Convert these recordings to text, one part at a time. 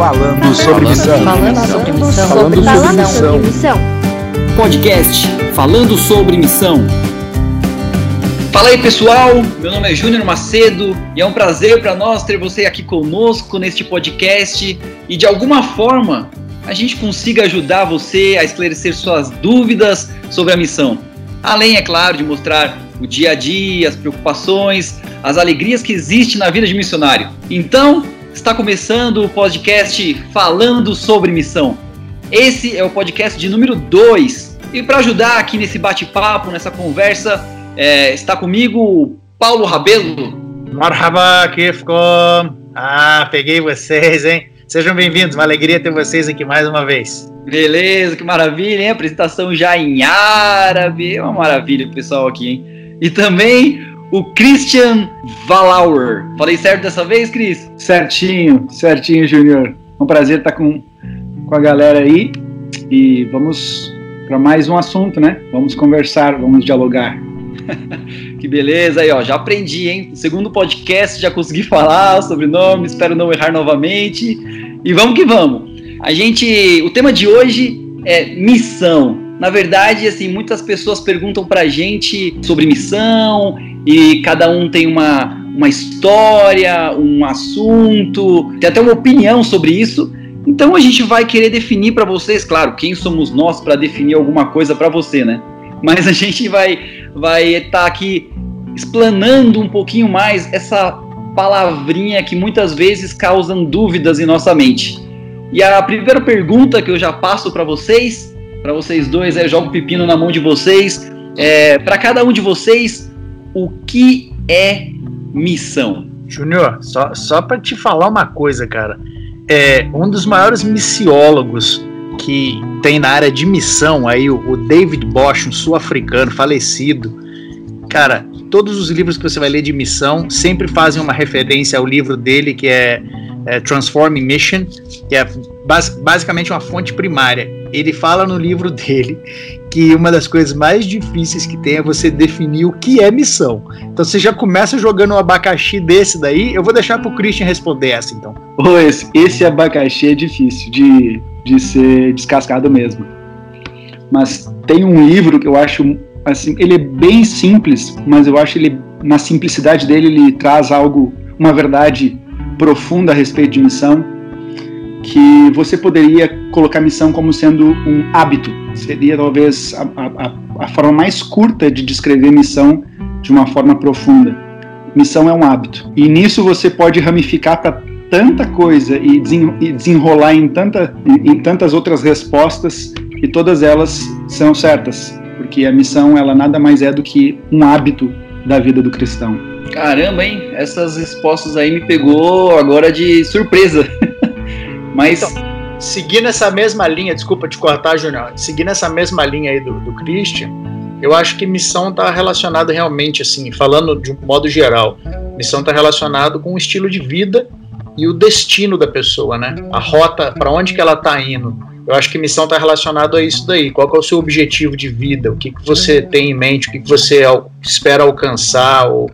Falando sobre missão. Falando sobre missão. Falando sobre missão. Podcast falando sobre missão. Fala aí pessoal, meu nome é Júnior Macedo e é um prazer para nós ter você aqui conosco neste podcast e de alguma forma a gente consiga ajudar você a esclarecer suas dúvidas sobre a missão. Além, é claro, de mostrar o dia a dia, as preocupações, as alegrias que existem na vida de missionário. Então, está começando o podcast Falando sobre Missão. Esse é o podcast de número 2. E para ajudar aqui nesse bate-papo, nessa conversa, é, está comigo o Paulo Rabelo. Marhaba, Kifkom! Ah, peguei vocês, hein? Sejam bem-vindos, uma alegria ter vocês aqui mais uma vez. Beleza, que maravilha, hein? Apresentação já em árabe. É uma maravilha o pessoal aqui, hein? E também o Christian Valauer. Falei certo dessa vez, Cris? Certinho, certinho, Júnior. É um prazer estar com, com a galera aí. E vamos para mais um assunto, né? Vamos conversar, vamos dialogar. Que beleza aí, ó. Já aprendi, hein? Segundo podcast, já consegui falar o sobrenome, espero não errar novamente. E vamos que vamos. A gente. O tema de hoje é missão. Na verdade, assim, muitas pessoas perguntam pra gente sobre missão e cada um tem uma, uma história, um assunto, tem até uma opinião sobre isso. Então a gente vai querer definir para vocês, claro, quem somos nós para definir alguma coisa para você, né? Mas a gente vai vai estar aqui explanando um pouquinho mais essa palavrinha que muitas vezes causam dúvidas em nossa mente. E a primeira pergunta que eu já passo para vocês, para vocês dois, é jogo pepino na mão de vocês. É, para cada um de vocês, o que é missão? Júnior, só, só para te falar uma coisa, cara. É, um dos maiores missiólogos que tem na área de missão, aí o, o David Bosch, um sul-africano falecido, cara, todos os livros que você vai ler de missão sempre fazem uma referência ao livro dele que é, é Transforming Mission, que é bas basicamente uma fonte primária. Ele fala no livro dele que uma das coisas mais difíceis que tem é você definir o que é missão. Então você já começa jogando um abacaxi desse daí. Eu vou deixar pro Christian responder essa então. Oh, esse, esse abacaxi é difícil de, de ser descascado mesmo. Mas tem um livro que eu acho assim, ele é bem simples, mas eu acho ele na simplicidade dele ele traz algo, uma verdade profunda a respeito de missão, que você poderia colocar missão como sendo um hábito. Seria talvez a, a, a forma mais curta de descrever missão de uma forma profunda. Missão é um hábito. E nisso você pode ramificar para tanta coisa e, desen, desenrolar em, tanta, em tantas outras respostas e todas elas são certas porque a missão ela nada mais é do que um hábito da vida do cristão. Caramba, hein? Essas respostas aí me pegou agora de surpresa. Mas então, seguindo essa mesma linha, desculpa te cortar, Júnior, seguindo essa mesma linha aí do, do Christian, eu acho que missão está relacionada realmente, assim, falando de um modo geral, missão está relacionado com o estilo de vida e o destino da pessoa, né? A rota, para onde que ela está indo. Eu acho que missão está relacionado a isso daí. Qual é o seu objetivo de vida? O que, que você tem em mente? O que, que você espera alcançar? Ou...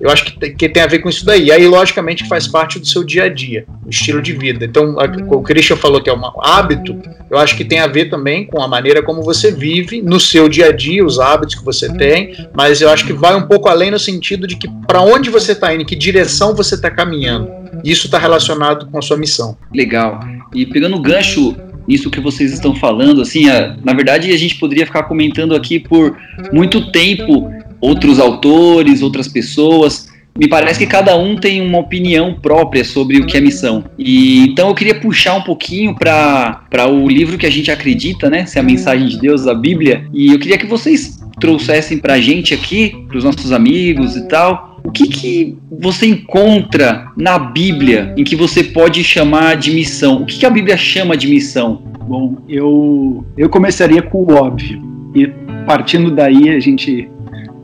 Eu acho que tem, que tem a ver com isso daí. Aí, logicamente, faz parte do seu dia a dia, o estilo de vida. Então, a, o Christian falou que é um hábito, eu acho que tem a ver também com a maneira como você vive no seu dia a dia, os hábitos que você tem, mas eu acho que vai um pouco além no sentido de que para onde você está indo, que direção você está caminhando. Isso está relacionado com a sua missão. Legal. E pegando o gancho nisso que vocês estão falando, assim, a, na verdade a gente poderia ficar comentando aqui por muito tempo outros autores, outras pessoas. Me parece que cada um tem uma opinião própria sobre o que é missão. E então eu queria puxar um pouquinho para o livro que a gente acredita, né? Se é a mensagem de Deus, a Bíblia. E eu queria que vocês trouxessem para a gente aqui, para os nossos amigos e tal, o que, que você encontra na Bíblia em que você pode chamar de missão? O que, que a Bíblia chama de missão? Bom, eu, eu começaria com o óbvio. E partindo daí, a gente.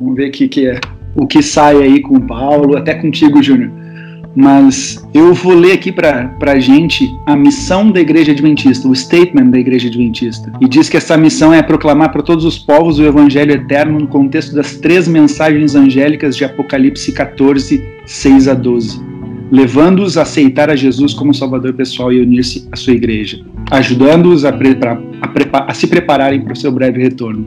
Vamos ver o que, que é, o que sai aí com o Paulo, até contigo, Júnior. Mas eu vou ler aqui para a gente a missão da Igreja Adventista, o statement da Igreja Adventista. E diz que essa missão é proclamar para todos os povos o Evangelho eterno no contexto das três mensagens angélicas de Apocalipse 14, 6 a 12. levando-os a aceitar a Jesus como Salvador pessoal e unir-se à sua igreja, ajudando-os a, a, a, se prepararem para o seu breve retorno.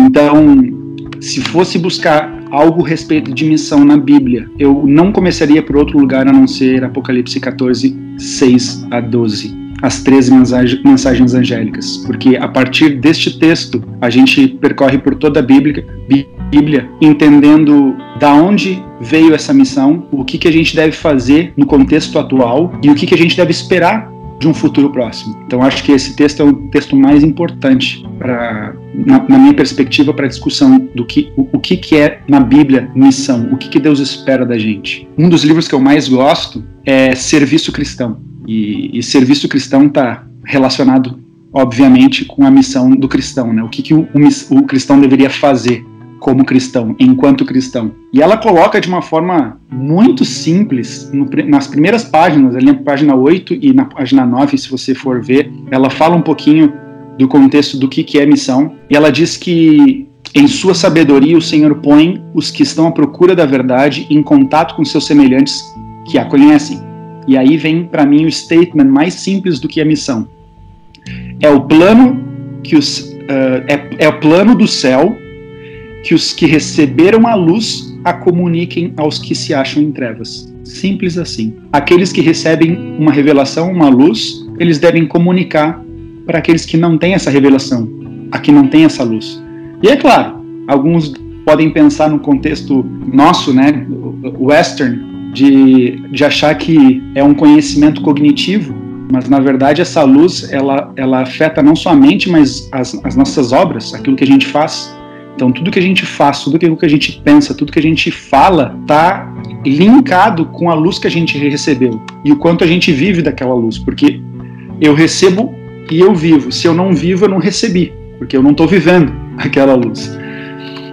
Então, se fosse buscar algo a respeito de missão na Bíblia, eu não começaria por outro lugar a não ser Apocalipse 14, 6 a 12 as três mensagens angélicas, porque a partir deste texto a gente percorre por toda a Bíblia, Bíblia entendendo da onde veio essa missão, o que, que a gente deve fazer no contexto atual e o que, que a gente deve esperar de um futuro próximo. Então acho que esse texto é o texto mais importante para, na, na, minha perspectiva, para a discussão do que o, o, que, que é na Bíblia missão, o que, que Deus espera da gente. Um dos livros que eu mais gosto é Serviço Cristão e, e Serviço Cristão está relacionado, obviamente, com a missão do cristão, né? O que, que o, o, o cristão deveria fazer como cristão, enquanto cristão. E ela coloca de uma forma muito simples, no, nas primeiras páginas, ali na página 8 e na página 9, se você for ver, ela fala um pouquinho do contexto do que, que é missão, e ela diz que em sua sabedoria o Senhor põe os que estão à procura da verdade em contato com seus semelhantes que a conhecem. E aí vem para mim o statement mais simples do que a missão. É o plano que os uh, é, é o plano do céu que os que receberam a luz a comuniquem aos que se acham em trevas. Simples assim. Aqueles que recebem uma revelação, uma luz, eles devem comunicar para aqueles que não têm essa revelação, a que não tem essa luz. E é claro, alguns podem pensar no contexto nosso, né, western, de, de achar que é um conhecimento cognitivo, mas na verdade essa luz ela, ela afeta não só a mente, mas as, as nossas obras, aquilo que a gente faz. Então, tudo que a gente faz, tudo que a gente pensa, tudo que a gente fala, está linkado com a luz que a gente recebeu e o quanto a gente vive daquela luz. Porque eu recebo e eu vivo. Se eu não vivo, eu não recebi, porque eu não estou vivendo aquela luz.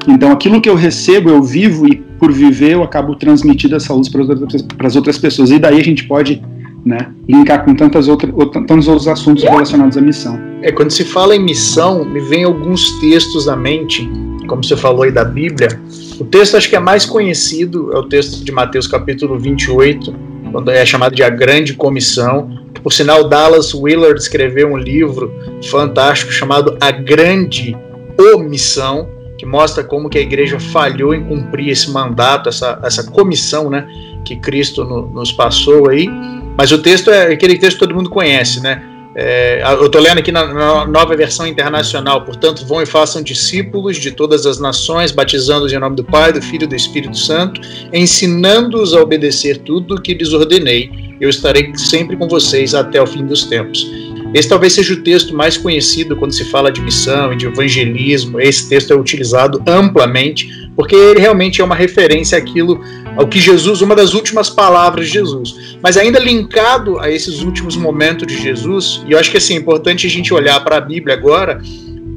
Então, aquilo que eu recebo, eu vivo e por viver, eu acabo transmitindo essa luz para as outras pessoas. E daí a gente pode né, linkar com tantas outras, tantos outros assuntos relacionados à missão. É, quando se fala em missão, me vem alguns textos à mente como você falou aí da Bíblia, o texto acho que é mais conhecido é o texto de Mateus capítulo 28, quando é chamado de a Grande Comissão. Por sinal, Dallas Willard escreveu um livro fantástico chamado A Grande Omissão, que mostra como que a igreja falhou em cumprir esse mandato, essa, essa comissão né, que Cristo no, nos passou aí. Mas o texto é aquele texto que todo mundo conhece, né? É, eu estou lendo aqui na, na, nova versão internacional, portanto, vão e façam discípulos de todas as nações, batizando-os em nome do Pai, do Filho e do Espírito Santo, ensinando-os a obedecer tudo o que lhes ordenei. Eu estarei sempre com vocês até o fim dos tempos. Esse talvez seja o texto mais conhecido quando se fala de missão e de evangelismo. Esse texto é utilizado amplamente, porque ele realmente é uma referência àquilo, ao que Jesus, uma das últimas palavras de Jesus. Mas ainda linkado a esses últimos momentos de Jesus, e eu acho que assim, é importante a gente olhar para a Bíblia agora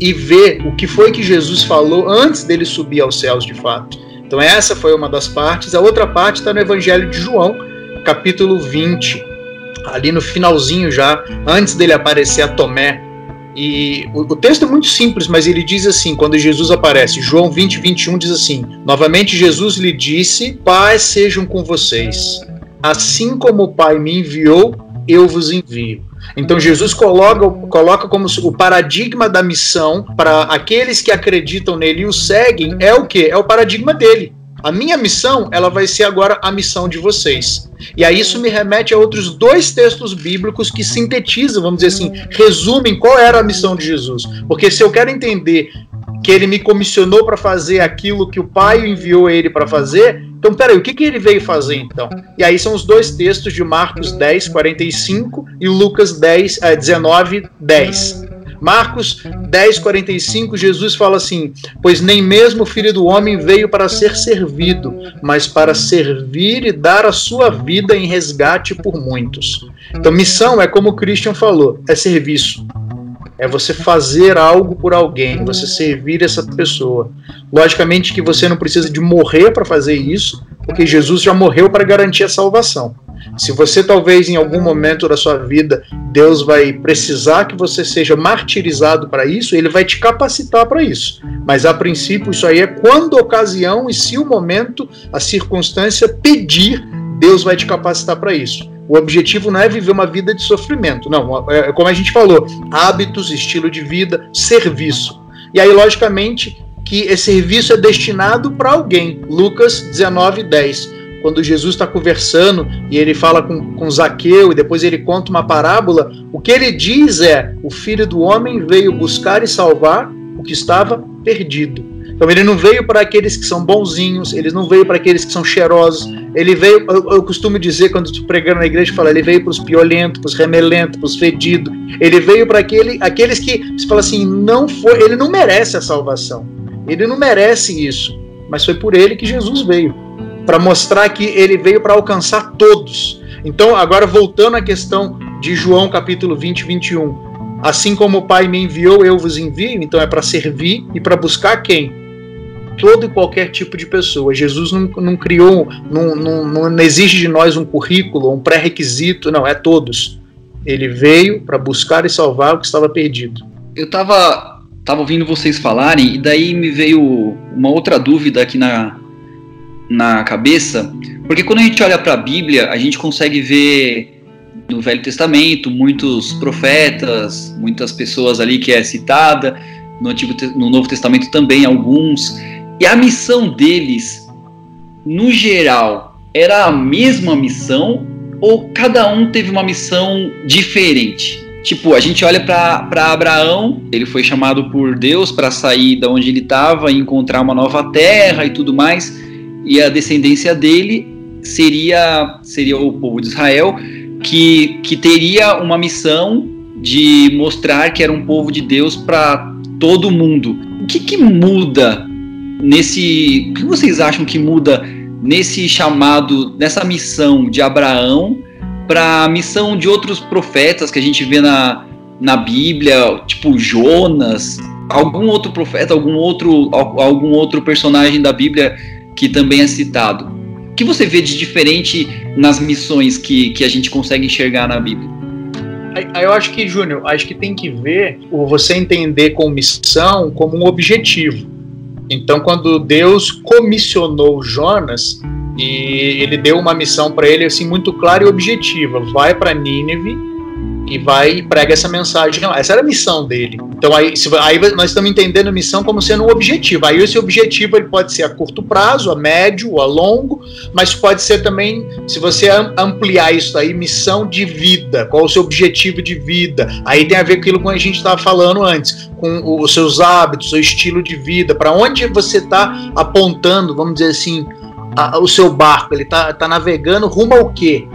e ver o que foi que Jesus falou antes dele subir aos céus de fato. Então essa foi uma das partes. A outra parte está no Evangelho de João, capítulo 20 ali no finalzinho já, antes dele aparecer a Tomé. E o, o, texto é muito simples, mas ele diz assim: quando Jesus aparece, João 20, 21 diz assim: Novamente Jesus lhe disse: Paz sejam com vocês. Assim como o Pai me enviou, eu vos envio. Então Jesus coloca, coloca como o paradigma da missão para aqueles que acreditam nele e o seguem é o que? É o paradigma dele. A minha missão, ela vai ser agora a missão de vocês. E aí isso me remete a outros dois textos bíblicos que sintetizam, vamos dizer assim, resumem qual era a missão de Jesus. Porque se eu quero entender que ele me comissionou para fazer aquilo que o Pai enviou ele para fazer, então peraí, o que, que ele veio fazer então? E aí são os dois textos de Marcos 10, 45 e Lucas 10, 19, 10. Marcos 10, 45, Jesus fala assim: Pois nem mesmo o filho do homem veio para ser servido, mas para servir e dar a sua vida em resgate por muitos. Então, missão é como o Christian falou: é serviço. É você fazer algo por alguém, você servir essa pessoa. Logicamente que você não precisa de morrer para fazer isso, porque Jesus já morreu para garantir a salvação. Se você talvez em algum momento da sua vida Deus vai precisar que você seja martirizado para isso, ele vai te capacitar para isso. Mas a princípio isso aí é quando a ocasião e se o momento, a circunstância pedir, Deus vai te capacitar para isso. O objetivo não é viver uma vida de sofrimento, não. É, é como a gente falou: hábitos, estilo de vida, serviço. E aí, logicamente, que esse serviço é destinado para alguém. Lucas 19, 10 quando Jesus está conversando e ele fala com, com Zaqueu e depois ele conta uma parábola, o que ele diz é: o filho do homem veio buscar e salvar o que estava perdido. Então ele não veio para aqueles que são bonzinhos, ele não veio para aqueles que são cheirosos, ele veio, eu, eu costumo dizer quando estou pregando na igreja, fala, ele veio para os piolentos, para os remelentos, para os fedidos, ele veio para aquele, aqueles que, você fala assim, não foi, ele não merece a salvação, ele não merece isso, mas foi por ele que Jesus veio para mostrar que ele veio para alcançar todos. Então, agora voltando à questão de João capítulo 20, 21. Assim como o Pai me enviou, eu vos envio, então é para servir e para buscar quem? Todo e qualquer tipo de pessoa. Jesus não, não criou, não, não, não exige de nós um currículo, um pré-requisito, não, é todos. Ele veio para buscar e salvar o que estava perdido. Eu estava tava ouvindo vocês falarem e daí me veio uma outra dúvida aqui na, na cabeça, porque quando a gente olha para a Bíblia, a gente consegue ver no Velho Testamento muitos profetas, muitas pessoas ali que é citada, no, Antigo, no Novo Testamento também alguns, e a missão deles, no geral, era a mesma missão ou cada um teve uma missão diferente? Tipo, a gente olha para Abraão, ele foi chamado por Deus para sair da onde ele estava e encontrar uma nova terra e tudo mais e a descendência dele seria, seria o povo de Israel, que, que teria uma missão de mostrar que era um povo de Deus para todo mundo. O que, que muda nesse. O que vocês acham que muda nesse chamado, nessa missão de Abraão para a missão de outros profetas que a gente vê na, na Bíblia, tipo Jonas, algum outro profeta, algum outro, algum outro personagem da Bíblia que também é citado. O que você vê de diferente nas missões que, que a gente consegue enxergar na Bíblia? Eu acho que, Júnior, acho que tem que ver o você entender com missão como um objetivo. Então, quando Deus comissionou Jonas e ele deu uma missão para ele assim muito clara e objetiva, vai para Nínive e vai e prega essa mensagem lá. Essa era a missão dele. Então aí, se, aí nós estamos entendendo a missão como sendo um objetivo. Aí esse objetivo ele pode ser a curto prazo, a médio, a longo, mas pode ser também, se você ampliar isso aí, missão de vida. Qual o seu objetivo de vida? Aí tem a ver com aquilo que a gente estava falando antes, com os seus hábitos, seu estilo de vida, para onde você está apontando, vamos dizer assim, a, o seu barco. Ele está tá navegando rumo ao quê?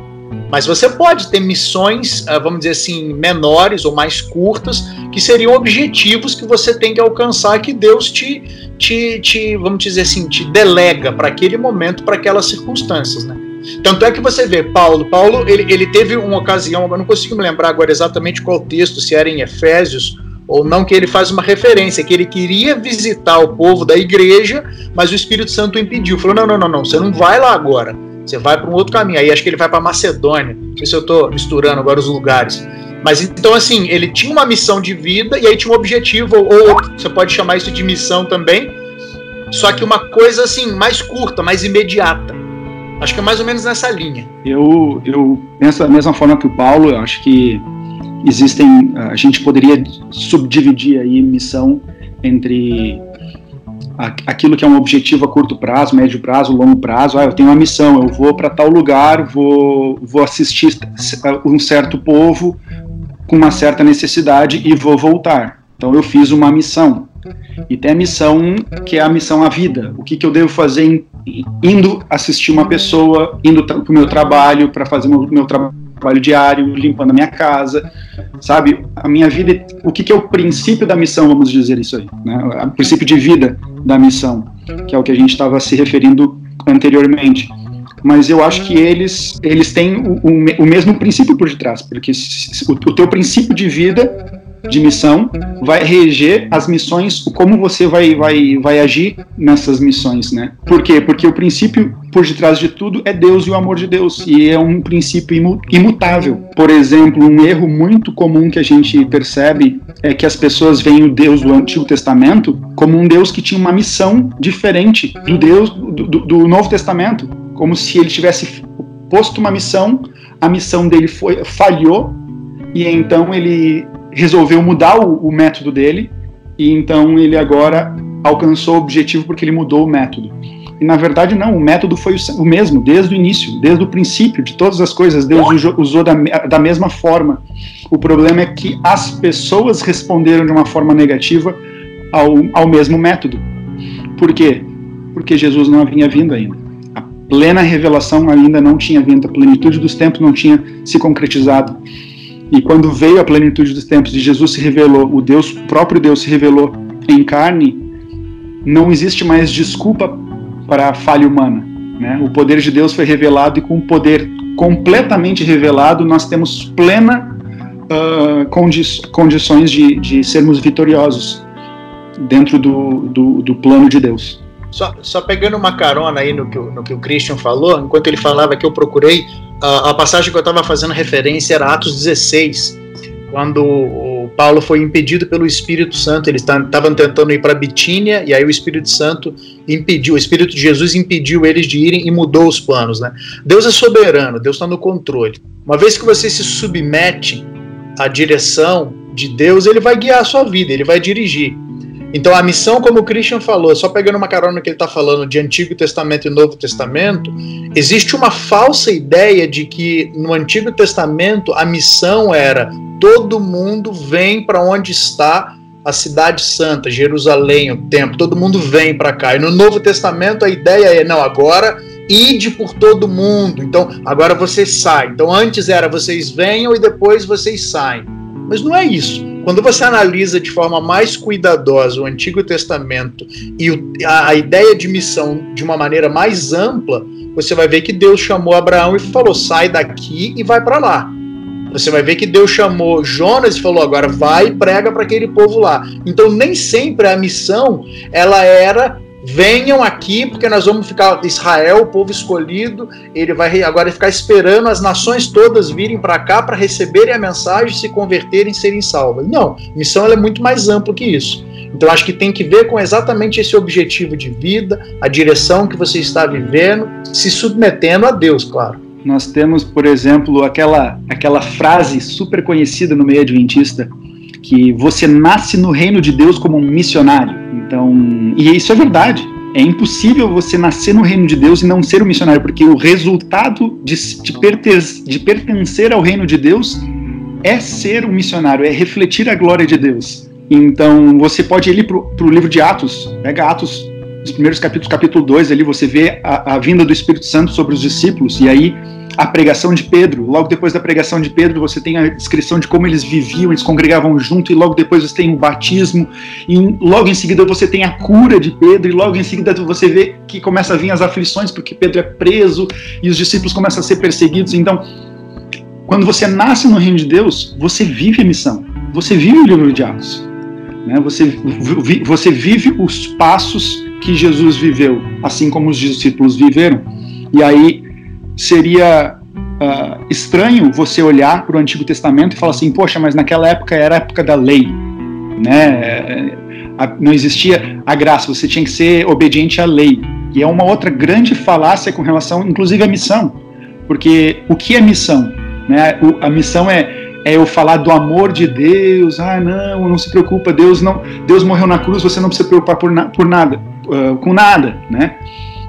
Mas você pode ter missões, ah, vamos dizer assim, menores ou mais curtas, que seriam objetivos que você tem que alcançar, que Deus te, te, te vamos dizer assim, te delega para aquele momento, para aquelas circunstâncias, né? Tanto é que você vê, Paulo, Paulo, ele, ele teve uma ocasião, eu não consigo me lembrar agora exatamente qual texto, se era em Efésios ou não, que ele faz uma referência, que ele queria visitar o povo da igreja, mas o Espírito Santo impediu. Falou: não, não, não, não, você não vai lá agora você vai para um outro caminho. Aí acho que ele vai para Macedônia. Não sei se eu estou misturando agora os lugares. Mas então, assim, ele tinha uma missão de vida e aí tinha um objetivo, ou você pode chamar isso de missão também, só que uma coisa assim, mais curta, mais imediata. Acho que é mais ou menos nessa linha. Eu, eu penso da mesma forma que o Paulo, eu acho que existem. A gente poderia subdividir aí missão entre aquilo que é um objetivo a curto prazo, médio prazo, longo prazo. Ah, eu tenho uma missão, eu vou para tal lugar, vou, vou assistir um certo povo com uma certa necessidade e vou voltar. Então eu fiz uma missão. E tem a missão que é a missão à vida. O que, que eu devo fazer indo assistir uma pessoa, indo para o meu trabalho, para fazer o meu, meu trabalho trabalho diário, limpando a minha casa, sabe? A minha vida, o que, que é o princípio da missão, vamos dizer isso aí, né? O princípio de vida da missão, que é o que a gente estava se referindo anteriormente. Mas eu acho que eles, eles têm o, o, o mesmo princípio por detrás, porque o, o teu princípio de vida de missão vai reger as missões, como você vai, vai, vai agir nessas missões, né? Por quê? Porque o princípio por detrás de tudo é Deus e o amor de Deus, e é um princípio imutável. Por exemplo, um erro muito comum que a gente percebe é que as pessoas veem o Deus do Antigo Testamento como um Deus que tinha uma missão diferente do Deus do, do, do Novo Testamento, como se ele tivesse posto uma missão, a missão dele foi, falhou, e então ele resolveu mudar o, o método dele, e então ele agora alcançou o objetivo porque ele mudou o método. E na verdade não, o método foi o mesmo desde o início, desde o princípio de todas as coisas. Deus usou da, da mesma forma. O problema é que as pessoas responderam de uma forma negativa ao, ao mesmo método. Por quê? Porque Jesus não havia vindo ainda. A plena revelação ainda não tinha vindo, a plenitude dos tempos não tinha se concretizado. E quando veio a plenitude dos tempos e Jesus se revelou, o Deus, o próprio Deus se revelou em carne, não existe mais desculpa para a falha humana. Né? O poder de Deus foi revelado e com o poder completamente revelado nós temos plena uh, condi condições de, de sermos vitoriosos dentro do, do, do plano de Deus. Só, só, pegando uma carona aí no que, no que o Christian falou, enquanto ele falava que eu procurei, a, a passagem que eu estava fazendo referência era Atos 16, quando o Paulo foi impedido pelo Espírito Santo, eles estavam tentando ir para Bitínia, e aí o Espírito Santo impediu, o Espírito de Jesus impediu eles de irem e mudou os planos. Né? Deus é soberano, Deus está no controle. Uma vez que você se submete à direção de Deus, ele vai guiar a sua vida, ele vai dirigir. Então a missão, como o Christian falou, só pegando uma carona que ele está falando de Antigo Testamento e Novo Testamento, existe uma falsa ideia de que no Antigo Testamento a missão era todo mundo vem para onde está a cidade santa, Jerusalém, o templo, todo mundo vem para cá. E no Novo Testamento a ideia é, não, agora ide por todo mundo. Então, agora vocês saem. Então, antes era vocês venham e depois vocês saem. Mas não é isso. Quando você analisa de forma mais cuidadosa o Antigo Testamento e a, a, ideia de missão de uma maneira mais ampla, você vai ver que Deus chamou Abraão e falou: sai daqui e vai para lá. Você vai ver que Deus chamou Jonas e falou: agora vai e prega para aquele povo lá. Então nem sempre a missão ela era venham aqui, porque nós vamos ficar, Israel, o povo escolhido, ele vai agora ficar esperando as nações todas virem para cá para receberem a mensagem, se converterem, serem salvas. Não, missão é muito mais ampla que isso. Então acho que tem que ver com exatamente esse objetivo de vida, a direção que você está vivendo, se submetendo a Deus, claro. Nós temos, por exemplo, aquela, aquela frase super conhecida no meio adventista, que você nasce no reino de Deus como um missionário. Então, e isso é verdade. É impossível você nascer no reino de Deus e não ser um missionário, porque o resultado de, de, pertencer, de pertencer ao reino de Deus é ser um missionário, é refletir a glória de Deus. Então, você pode ir para o livro de Atos, pega Atos, os primeiros capítulos, capítulo 2, ali você vê a, a vinda do Espírito Santo sobre os discípulos, e aí a pregação de Pedro. Logo depois da pregação de Pedro, você tem a descrição de como eles viviam, eles congregavam junto, e logo depois você tem o batismo, e logo em seguida você tem a cura de Pedro, e logo em seguida você vê que começa a vir as aflições, porque Pedro é preso e os discípulos começam a ser perseguidos. Então, quando você nasce no reino de Deus, você vive a missão, você vive o livro de Atos. Né? Você, você vive os passos que Jesus viveu, assim como os discípulos viveram. E aí seria uh, estranho você olhar para o Antigo Testamento e falar assim, poxa, mas naquela época era a época da lei, né? Não existia a graça, você tinha que ser obediente à lei. E é uma outra grande falácia com relação, inclusive, à missão, porque o que é missão? Né? a missão é é eu falar do amor de Deus. Ah, não, não se preocupa, Deus não, Deus morreu na cruz, você não precisa se preocupar por, na, por nada, uh, com nada, né?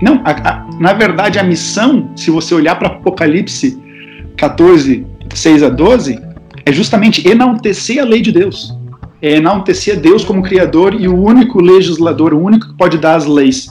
Não, a, a, na verdade, a missão, se você olhar para Apocalipse 14, 6 a 12, é justamente enaltecer a lei de Deus. É enaltecer Deus como Criador e o único legislador, o único que pode dar as leis,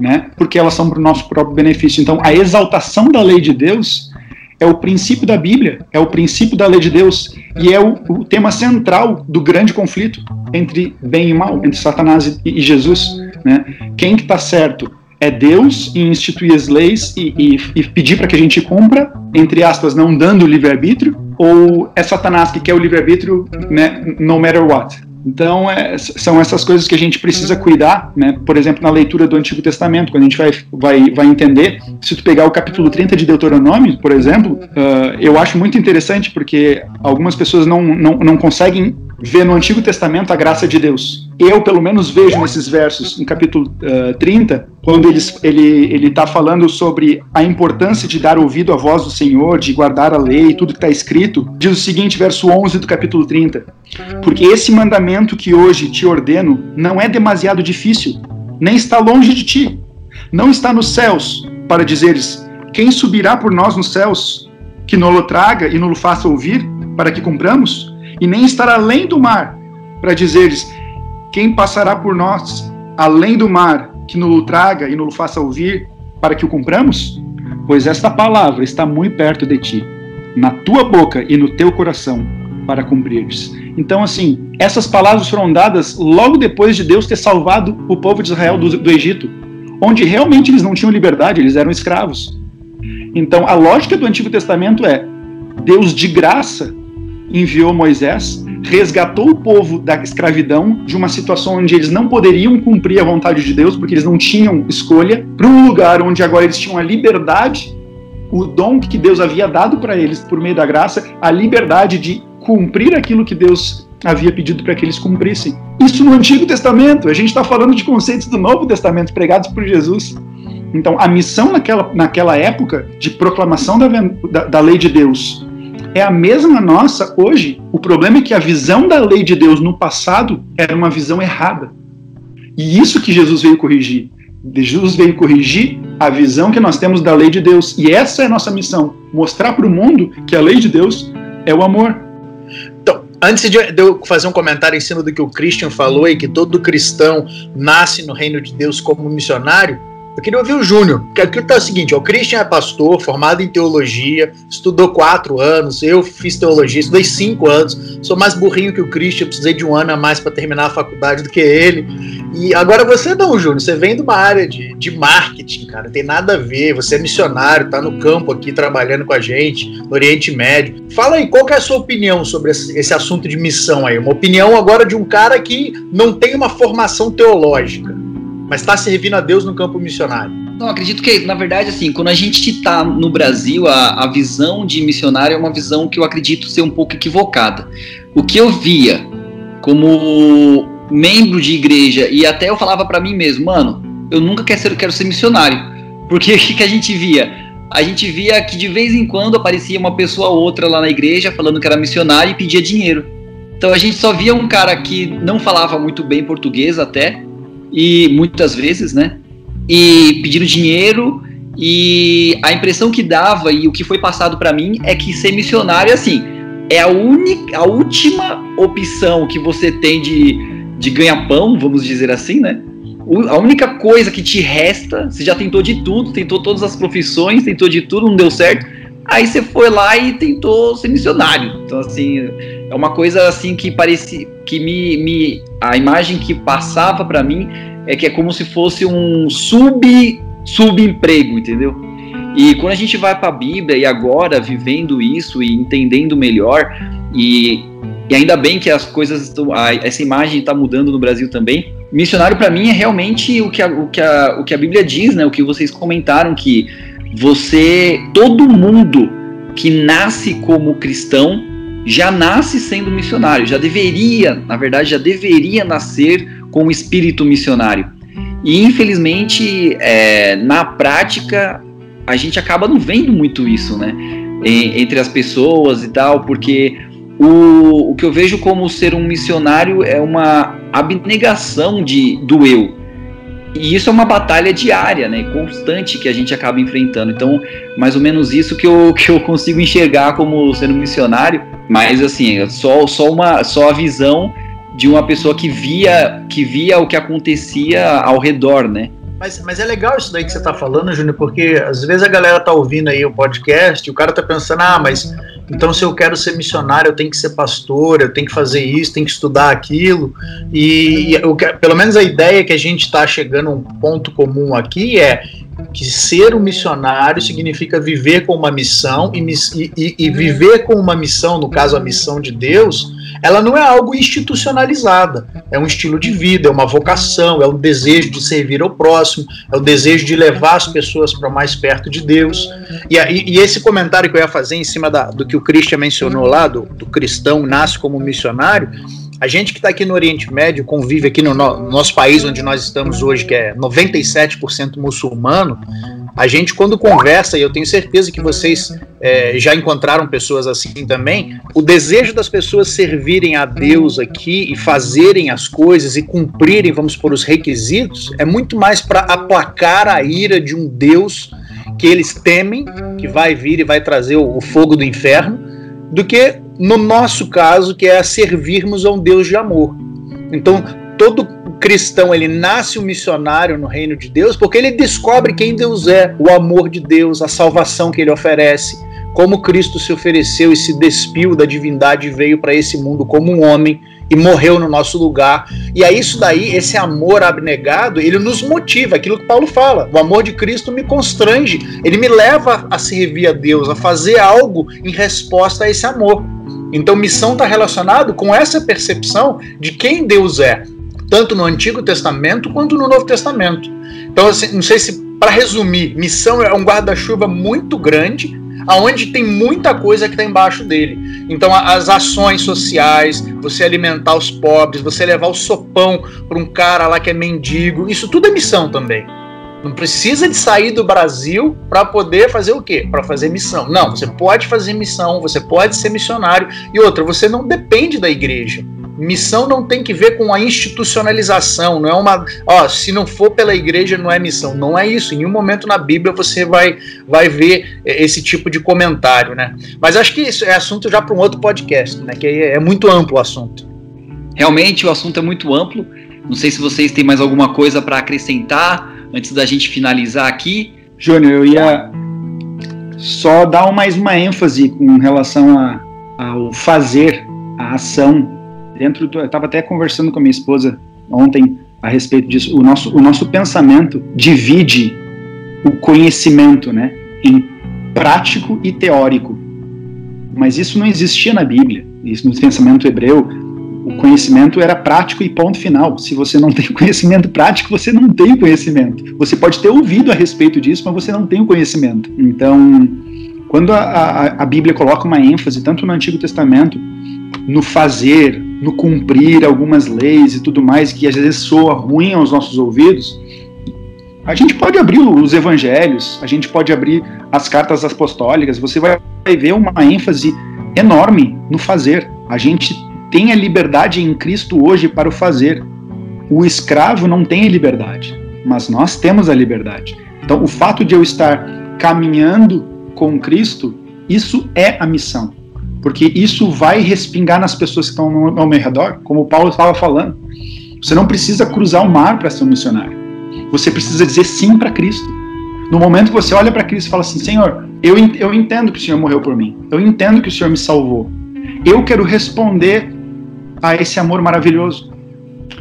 né? porque elas são para o nosso próprio benefício. Então, a exaltação da lei de Deus é o princípio da Bíblia, é o princípio da lei de Deus e é o, o tema central do grande conflito entre bem e mal, entre Satanás e, e Jesus. Né? Quem que está certo? É Deus em instituir as leis e, e, e pedir para que a gente cumpra, entre aspas, não dando livre-arbítrio, ou é Satanás que quer o livre-arbítrio né, no matter what? Então, é, são essas coisas que a gente precisa cuidar, né? Por exemplo, na leitura do Antigo Testamento, quando a gente vai, vai, vai entender, se tu pegar o capítulo 30 de Deuteronômio, por exemplo, uh, eu acho muito interessante porque algumas pessoas não, não, não conseguem vê no Antigo Testamento a graça de Deus. Eu, pelo menos, vejo nesses versos, no capítulo uh, eh, 30, quando eles, ele está falando sobre a importância de dar ouvido à voz do Senhor, de guardar a lei, tudo que está escrito, diz o seguinte, verso 11 do capítulo 30. Porque esse mandamento que hoje te ordeno não é demasiado difícil, nem está longe de ti. Não está nos céus, para dizeres: Quem subirá por nós nos céus? Que nolo traga e nolo faça ouvir, para que cumpramos? E nem estar além do mar, para dizeres: Quem passará por nós além do mar, que nos traga e nos faça ouvir, para que o cumpramos? Pois esta palavra está muito perto de ti, na tua boca e no teu coração, para cumprires. Então, assim, essas palavras foram dadas logo depois de Deus ter salvado o povo de Israel do, do Egito, onde realmente eles não tinham liberdade, eles eram escravos. Então, a lógica do Antigo Testamento é: Deus de graça enviou Moisés, resgatou o povo da escravidão, de uma situação onde eles não poderiam cumprir a vontade de Deus, porque eles não tinham escolha, para um lugar onde agora eles tinham a liberdade, o dom que Deus havia dado para eles por meio da graça, a liberdade de cumprir aquilo que Deus havia pedido para que eles cumprissem. Isso no Antigo Testamento, a gente está falando de conceitos do Novo Testamento pregados por Jesus. Então, a missão naquela, naquela época de proclamação da, da, da lei de Deus é a mesma nossa hoje. O problema é que a visão da lei de Deus no passado era uma visão errada. E isso que Jesus veio corrigir. Jesus veio corrigir a visão que nós temos da lei de Deus. E essa é a nossa missão: mostrar para o mundo que a lei de Deus é o amor. Então, antes de eu fazer um comentário em cima do que o Christian falou e que todo cristão nasce no reino de Deus como missionário, eu queria ouvir o Júnior, porque aqui tá o seguinte: ó, o Christian é pastor, formado em teologia, estudou quatro anos, eu fiz teologia, estudei cinco anos, sou mais burrinho que o Christian, precisei de um ano a mais para terminar a faculdade do que ele. E agora você não, Júnior, você vem de uma área de, de marketing, cara, tem nada a ver, você é missionário, tá no campo aqui trabalhando com a gente, no Oriente Médio. Fala aí, qual que é a sua opinião sobre esse, esse assunto de missão aí? Uma opinião agora de um cara que não tem uma formação teológica mas está servindo a Deus no campo missionário. Não, acredito que, na verdade, assim, quando a gente está no Brasil, a, a visão de missionário é uma visão que eu acredito ser um pouco equivocada. O que eu via como membro de igreja, e até eu falava para mim mesmo, mano, eu nunca quero ser, quero ser missionário. Porque o que, a gente via? A gente via que de vez em quando aparecia uma pessoa ou outra lá na igreja falando que era missionário e pedia dinheiro. Então a gente só via um cara que não falava muito bem português até, e muitas vezes, né? E pedindo dinheiro e a impressão que dava e o que foi passado para mim é que ser missionário assim é a única, a última opção que você tem de, de ganha-pão, vamos dizer assim, né? A única coisa que te resta, você já tentou de tudo, tentou todas as profissões, tentou de tudo, não deu certo. Aí você foi lá e tentou ser missionário. Então, assim, é uma coisa assim que parece que me, me a imagem que passava para mim é que é como se fosse um sub subemprego, entendeu? E quando a gente vai para a Bíblia e agora vivendo isso e entendendo melhor e, e ainda bem que as coisas estão, a, essa imagem está mudando no Brasil também. Missionário para mim é realmente o que, a, o, que a, o que a Bíblia diz, né? O que vocês comentaram que você, todo mundo que nasce como cristão já nasce sendo missionário, já deveria, na verdade, já deveria nascer com o espírito missionário. E infelizmente, é, na prática, a gente acaba não vendo muito isso, né? entre as pessoas e tal, porque o, o que eu vejo como ser um missionário é uma abnegação de, do eu. E isso é uma batalha diária, né, constante que a gente acaba enfrentando. Então, mais ou menos isso que eu, que eu consigo enxergar como sendo missionário. Mas assim, é só, só, uma, só a visão de uma pessoa que via, que via o que acontecia ao redor, né? Mas, mas é legal isso daí que você está falando, Júnior, porque às vezes a galera tá ouvindo aí o podcast e o cara tá pensando, ah, mas então se eu quero ser missionário, eu tenho que ser pastor, eu tenho que fazer isso, tenho que estudar aquilo. E, eu, pelo menos a ideia que a gente está chegando a um ponto comum aqui é que ser um missionário significa viver com uma missão e, e, e, viver com uma missão, no caso a missão de Deus, ela não é algo institucionalizada. É um estilo de vida, é uma vocação, é um desejo de servir ao próximo, é o desejo de levar as pessoas para mais perto de Deus. E, e, esse comentário que eu ia fazer em cima da, do que o Christian mencionou lá, do, do cristão nasce como missionário, A gente que está aqui no Oriente Médio, convive aqui no, no, nosso país onde nós estamos hoje, que é 97% muçulmano, a gente quando conversa, e eu tenho certeza que vocês é, já encontraram pessoas assim também, o desejo das pessoas servirem a Deus aqui e fazerem as coisas e cumprirem, vamos por os requisitos, é muito mais para aplacar a ira de um Deus que eles temem, que vai vir e vai trazer o, o fogo do inferno, do que no nosso caso, que é a servirmos a um Deus de amor. Então, todo cristão ele nasce um missionário no reino de Deus porque ele descobre quem Deus é, o amor de Deus, a salvação que ele oferece, como Cristo se ofereceu e se despiu da divindade e veio para esse mundo como um homem e morreu no nosso lugar. E é isso daí, esse amor abnegado, ele nos motiva, aquilo que Paulo fala. O amor de Cristo me constrange, ele me leva a servir a Deus, a fazer algo em resposta a esse amor. Então, missão está relacionado com essa percepção de quem Deus é, tanto no Antigo Testamento quanto no Novo Testamento. Então, assim, não sei se, para resumir, missão é um guarda-chuva muito grande, aonde tem muita coisa que está embaixo dele. Então, as ações sociais, você alimentar os pobres, você levar o sopão para um cara lá que é mendigo, isso tudo é missão também. Não precisa de sair do Brasil para poder fazer o quê? Para fazer missão. Não, você pode fazer missão, você pode ser missionário. E outra, você não depende da igreja. Missão não tem que ver com a institucionalização, não é uma, ó, se não for pela igreja não é missão. Não é isso. Em nenhum momento na Bíblia você vai vai ver esse tipo de comentário, né? Mas acho que isso é assunto já para um outro podcast, né? Que é muito amplo o assunto. Realmente o assunto é muito amplo. Não sei se vocês têm mais alguma coisa para acrescentar antes da gente finalizar aqui. Júnior, eu ia só dar mais uma ênfase com relação a, ao fazer, a ação. Dentro do, eu estava até conversando com a minha esposa ontem a respeito disso. O nosso, o nosso pensamento divide o conhecimento, né, em prático e teórico. Mas isso não existia na Bíblia. Isso no pensamento hebreu o conhecimento era prático e ponto final. Se você não tem conhecimento prático, você não tem conhecimento. Você pode ter ouvido a respeito disso, mas você não tem o conhecimento. Então, quando a, a, a Bíblia coloca uma ênfase, tanto no Antigo Testamento, no fazer, no cumprir algumas leis e tudo mais, que às vezes soa ruim aos nossos ouvidos, a gente pode abrir os evangelhos, a gente pode abrir as cartas apostólicas, você vai ver uma ênfase enorme no fazer. A gente tem a liberdade em Cristo hoje para o fazer. O escravo não tem liberdade, mas nós temos a liberdade. Então, o fato de eu estar caminhando com Cristo, isso é a missão. Porque isso vai respingar nas pessoas que estão ao meu redor, como o Paulo estava falando. Você não precisa cruzar o mar para ser um missionário. Você precisa dizer sim para Cristo. No momento que você olha para Cristo e fala assim: Senhor, eu, eu entendo que o Senhor morreu por mim. Eu entendo que o Senhor me salvou. Eu quero responder a esse amor maravilhoso.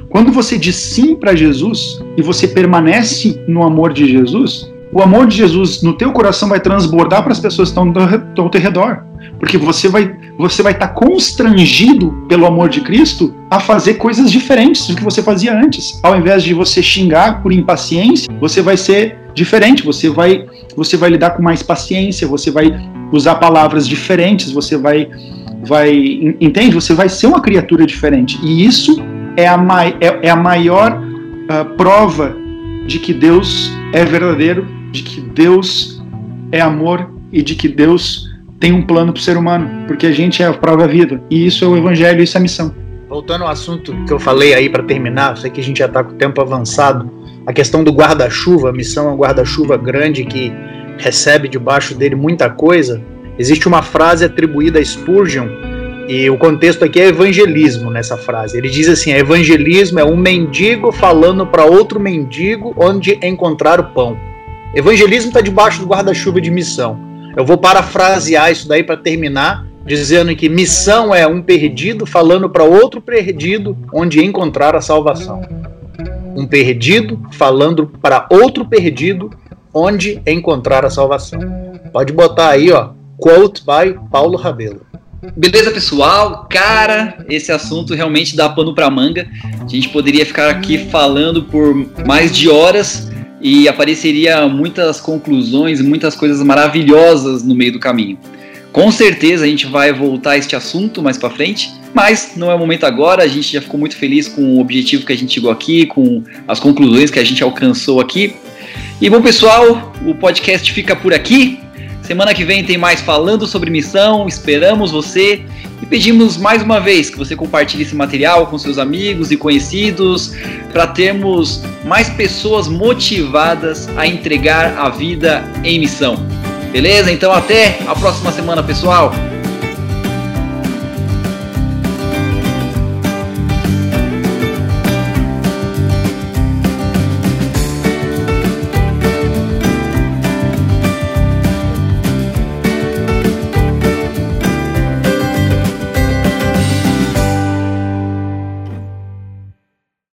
Quando você diz sim para Jesus e você permanece no amor de Jesus, o amor de Jesus no teu coração vai transbordar para as pessoas que estão ao teu redor, porque você vai você vai estar constrangido pelo amor de Cristo a fazer coisas diferentes do que você fazia antes. Ao invés de você xingar por impaciência, você vai ser diferente, você vai você vai lidar com mais paciência, você vai usar palavras diferentes, você vai vai entende? Você vai ser uma criatura diferente. E isso é a, mai, é, é a maior uh, prova de que Deus é verdadeiro, de que Deus é amor e de que Deus tem um plano para o ser humano, porque a gente é a prova viva. E isso é o evangelho, isso é a missão. Voltando ao assunto que eu falei aí para terminar, sei que a gente já está com o tempo avançado, a questão do guarda-chuva, a missão é um guarda-chuva grande que recebe debaixo dele muita coisa. Existe uma frase atribuída a Spurgeon, e o contexto aqui é evangelismo nessa frase. Ele diz assim: evangelismo é um mendigo falando para outro mendigo onde encontrar o pão. Evangelismo está debaixo do guarda-chuva de missão. Eu vou parafrasear isso daí para terminar, dizendo que missão é um perdido falando para outro perdido onde encontrar a salvação. Um perdido falando para outro perdido onde encontrar a salvação. Pode botar aí, ó, Quote by Paulo Rabelo. Beleza, pessoal? Cara, esse assunto realmente dá pano para manga. A gente poderia ficar aqui falando por mais de horas e apareceria muitas conclusões, muitas coisas maravilhosas no meio do caminho. Com certeza a gente vai voltar a este assunto mais para frente, mas não é o momento agora. A gente já ficou muito feliz com o objetivo que a gente chegou aqui, com as conclusões que a gente alcançou aqui. E bom, pessoal, o podcast fica por aqui. Semana que vem tem mais falando sobre missão. Esperamos você e pedimos mais uma vez que você compartilhe esse material com seus amigos e conhecidos para termos mais pessoas motivadas a entregar a vida em missão. Beleza? Então até a próxima semana, pessoal.